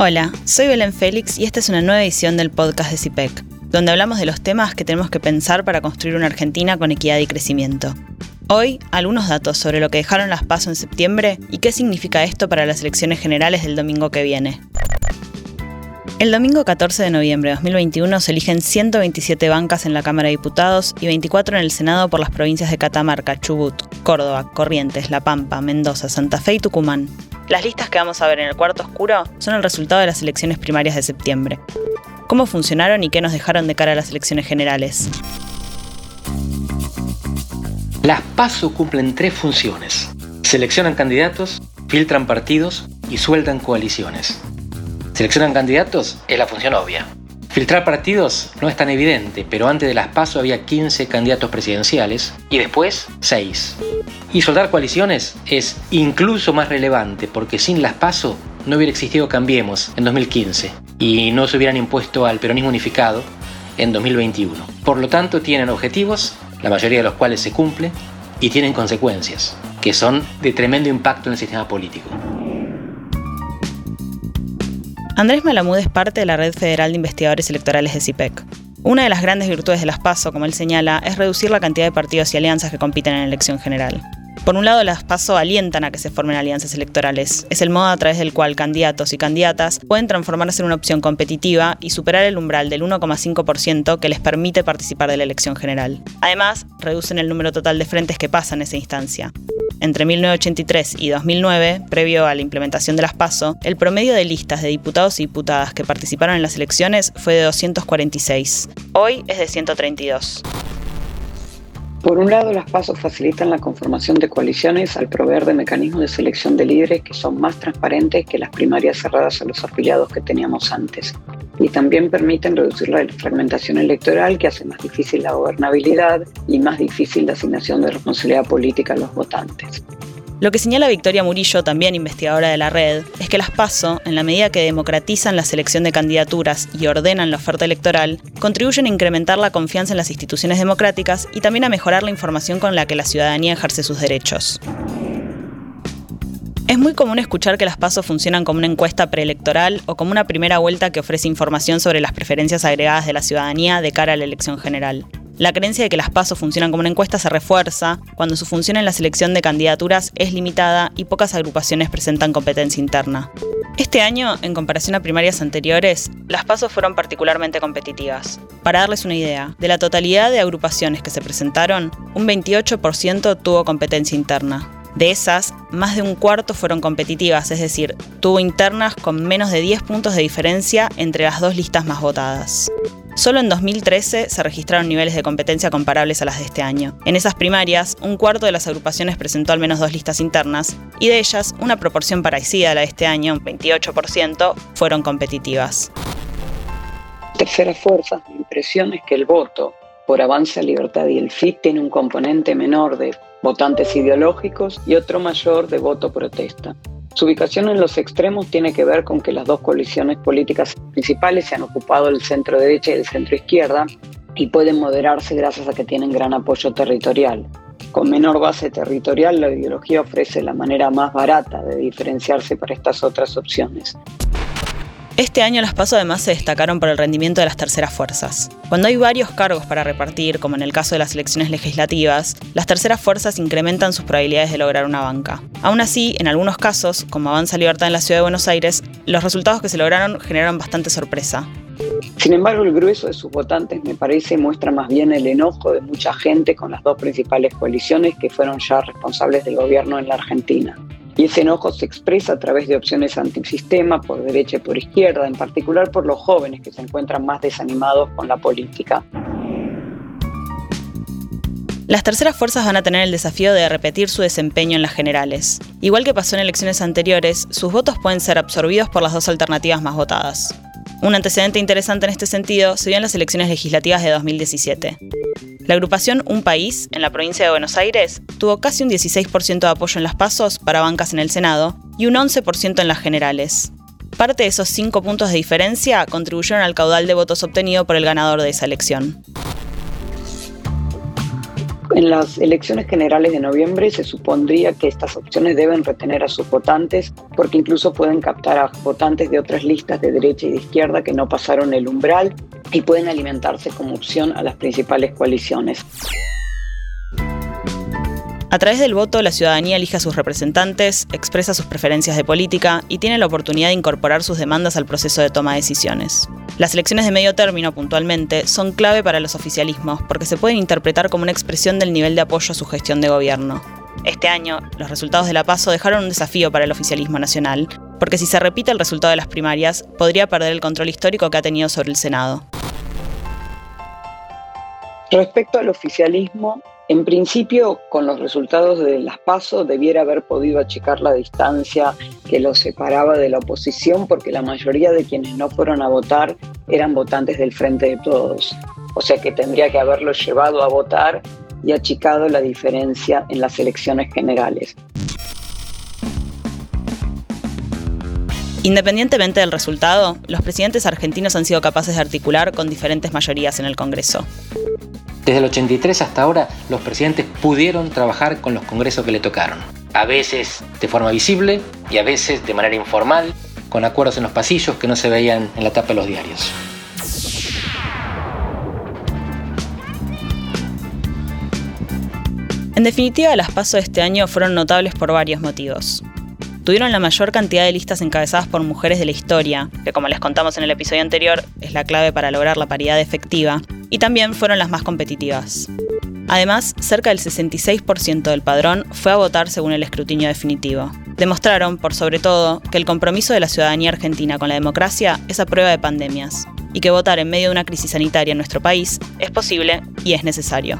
Hola, soy Belén Félix y esta es una nueva edición del podcast de CIPEC, donde hablamos de los temas que tenemos que pensar para construir una Argentina con equidad y crecimiento. Hoy, algunos datos sobre lo que dejaron las PASO en septiembre y qué significa esto para las elecciones generales del domingo que viene. El domingo 14 de noviembre de 2021 se eligen 127 bancas en la Cámara de Diputados y 24 en el Senado por las provincias de Catamarca, Chubut, Córdoba, Corrientes, La Pampa, Mendoza, Santa Fe y Tucumán. Las listas que vamos a ver en el cuarto oscuro son el resultado de las elecciones primarias de septiembre. ¿Cómo funcionaron y qué nos dejaron de cara a las elecciones generales? Las PASO cumplen tres funciones. Seleccionan candidatos, filtran partidos y sueltan coaliciones. Seleccionan candidatos es la función obvia. Filtrar partidos no es tan evidente, pero antes de las PASO había 15 candidatos presidenciales y después 6. Y soldar coaliciones es incluso más relevante porque sin las PASO no hubiera existido Cambiemos en 2015 y no se hubieran impuesto al peronismo unificado en 2021. Por lo tanto, tienen objetivos, la mayoría de los cuales se cumplen, y tienen consecuencias, que son de tremendo impacto en el sistema político. Andrés Malamud es parte de la Red Federal de Investigadores Electorales de CIPEC. Una de las grandes virtudes de las PASO, como él señala, es reducir la cantidad de partidos y alianzas que compiten en la elección general. Por un lado, las PASO alientan a que se formen alianzas electorales. Es el modo a través del cual candidatos y candidatas pueden transformarse en una opción competitiva y superar el umbral del 1,5% que les permite participar de la elección general. Además, reducen el número total de frentes que pasan esa instancia. Entre 1983 y 2009, previo a la implementación de las PASO, el promedio de listas de diputados y diputadas que participaron en las elecciones fue de 246. Hoy es de 132. Por un lado, las pasos facilitan la conformación de coaliciones al proveer de mecanismos de selección de líderes que son más transparentes que las primarias cerradas a los afiliados que teníamos antes. Y también permiten reducir la fragmentación electoral que hace más difícil la gobernabilidad y más difícil la asignación de responsabilidad política a los votantes. Lo que señala Victoria Murillo, también investigadora de la red, es que las PASO, en la medida que democratizan la selección de candidaturas y ordenan la oferta electoral, contribuyen a incrementar la confianza en las instituciones democráticas y también a mejorar la información con la que la ciudadanía ejerce sus derechos. Es muy común escuchar que las PASO funcionan como una encuesta preelectoral o como una primera vuelta que ofrece información sobre las preferencias agregadas de la ciudadanía de cara a la elección general. La creencia de que las pasos funcionan como una encuesta se refuerza cuando su función en la selección de candidaturas es limitada y pocas agrupaciones presentan competencia interna. Este año, en comparación a primarias anteriores, las pasos fueron particularmente competitivas. Para darles una idea, de la totalidad de agrupaciones que se presentaron, un 28% tuvo competencia interna. De esas, más de un cuarto fueron competitivas, es decir, tuvo internas con menos de 10 puntos de diferencia entre las dos listas más votadas. Solo en 2013 se registraron niveles de competencia comparables a las de este año. En esas primarias, un cuarto de las agrupaciones presentó al menos dos listas internas, y de ellas, una proporción parecida a la de este año, un 28%, fueron competitivas. Tercera fuerza, mi impresión es que el voto por Avance a Libertad y el FIT tiene un componente menor de votantes ideológicos y otro mayor de voto protesta. Su ubicación en los extremos tiene que ver con que las dos coaliciones políticas principales se han ocupado el centro derecha y el centro izquierda y pueden moderarse gracias a que tienen gran apoyo territorial. Con menor base territorial, la ideología ofrece la manera más barata de diferenciarse para estas otras opciones. Este año las PASO además se destacaron por el rendimiento de las terceras fuerzas. Cuando hay varios cargos para repartir, como en el caso de las elecciones legislativas, las terceras fuerzas incrementan sus probabilidades de lograr una banca. Aún así, en algunos casos, como Avanza Libertad en la Ciudad de Buenos Aires, los resultados que se lograron generaron bastante sorpresa. Sin embargo, el grueso de sus votantes me parece muestra más bien el enojo de mucha gente con las dos principales coaliciones que fueron ya responsables del gobierno en la Argentina. Y ese enojo se expresa a través de opciones antisistema, por derecha y por izquierda, en particular por los jóvenes que se encuentran más desanimados con la política. Las terceras fuerzas van a tener el desafío de repetir su desempeño en las generales. Igual que pasó en elecciones anteriores, sus votos pueden ser absorbidos por las dos alternativas más votadas. Un antecedente interesante en este sentido se dio en las elecciones legislativas de 2017. La agrupación Un País, en la provincia de Buenos Aires, tuvo casi un 16% de apoyo en las pasos para bancas en el Senado y un 11% en las generales. Parte de esos 5 puntos de diferencia contribuyeron al caudal de votos obtenido por el ganador de esa elección. En las elecciones generales de noviembre se supondría que estas opciones deben retener a sus votantes porque incluso pueden captar a votantes de otras listas de derecha y de izquierda que no pasaron el umbral y pueden alimentarse como opción a las principales coaliciones. A través del voto, la ciudadanía elige a sus representantes, expresa sus preferencias de política y tiene la oportunidad de incorporar sus demandas al proceso de toma de decisiones. Las elecciones de medio término, puntualmente, son clave para los oficialismos porque se pueden interpretar como una expresión del nivel de apoyo a su gestión de gobierno. Este año, los resultados de la PASO dejaron un desafío para el oficialismo nacional, porque si se repite el resultado de las primarias, podría perder el control histórico que ha tenido sobre el Senado. Respecto al oficialismo, en principio, con los resultados de las PASO debiera haber podido achicar la distancia que los separaba de la oposición porque la mayoría de quienes no fueron a votar eran votantes del Frente de Todos. O sea que tendría que haberlos llevado a votar y achicado la diferencia en las elecciones generales. Independientemente del resultado, los presidentes argentinos han sido capaces de articular con diferentes mayorías en el Congreso. Desde el 83 hasta ahora, los presidentes pudieron trabajar con los congresos que le tocaron. A veces de forma visible y a veces de manera informal, con acuerdos en los pasillos que no se veían en la tapa de los diarios. En definitiva, las pasos de este año fueron notables por varios motivos tuvieron la mayor cantidad de listas encabezadas por mujeres de la historia, que como les contamos en el episodio anterior, es la clave para lograr la paridad efectiva, y también fueron las más competitivas. Además, cerca del 66% del padrón fue a votar según el escrutinio definitivo. Demostraron, por sobre todo, que el compromiso de la ciudadanía argentina con la democracia es a prueba de pandemias, y que votar en medio de una crisis sanitaria en nuestro país es posible y es necesario.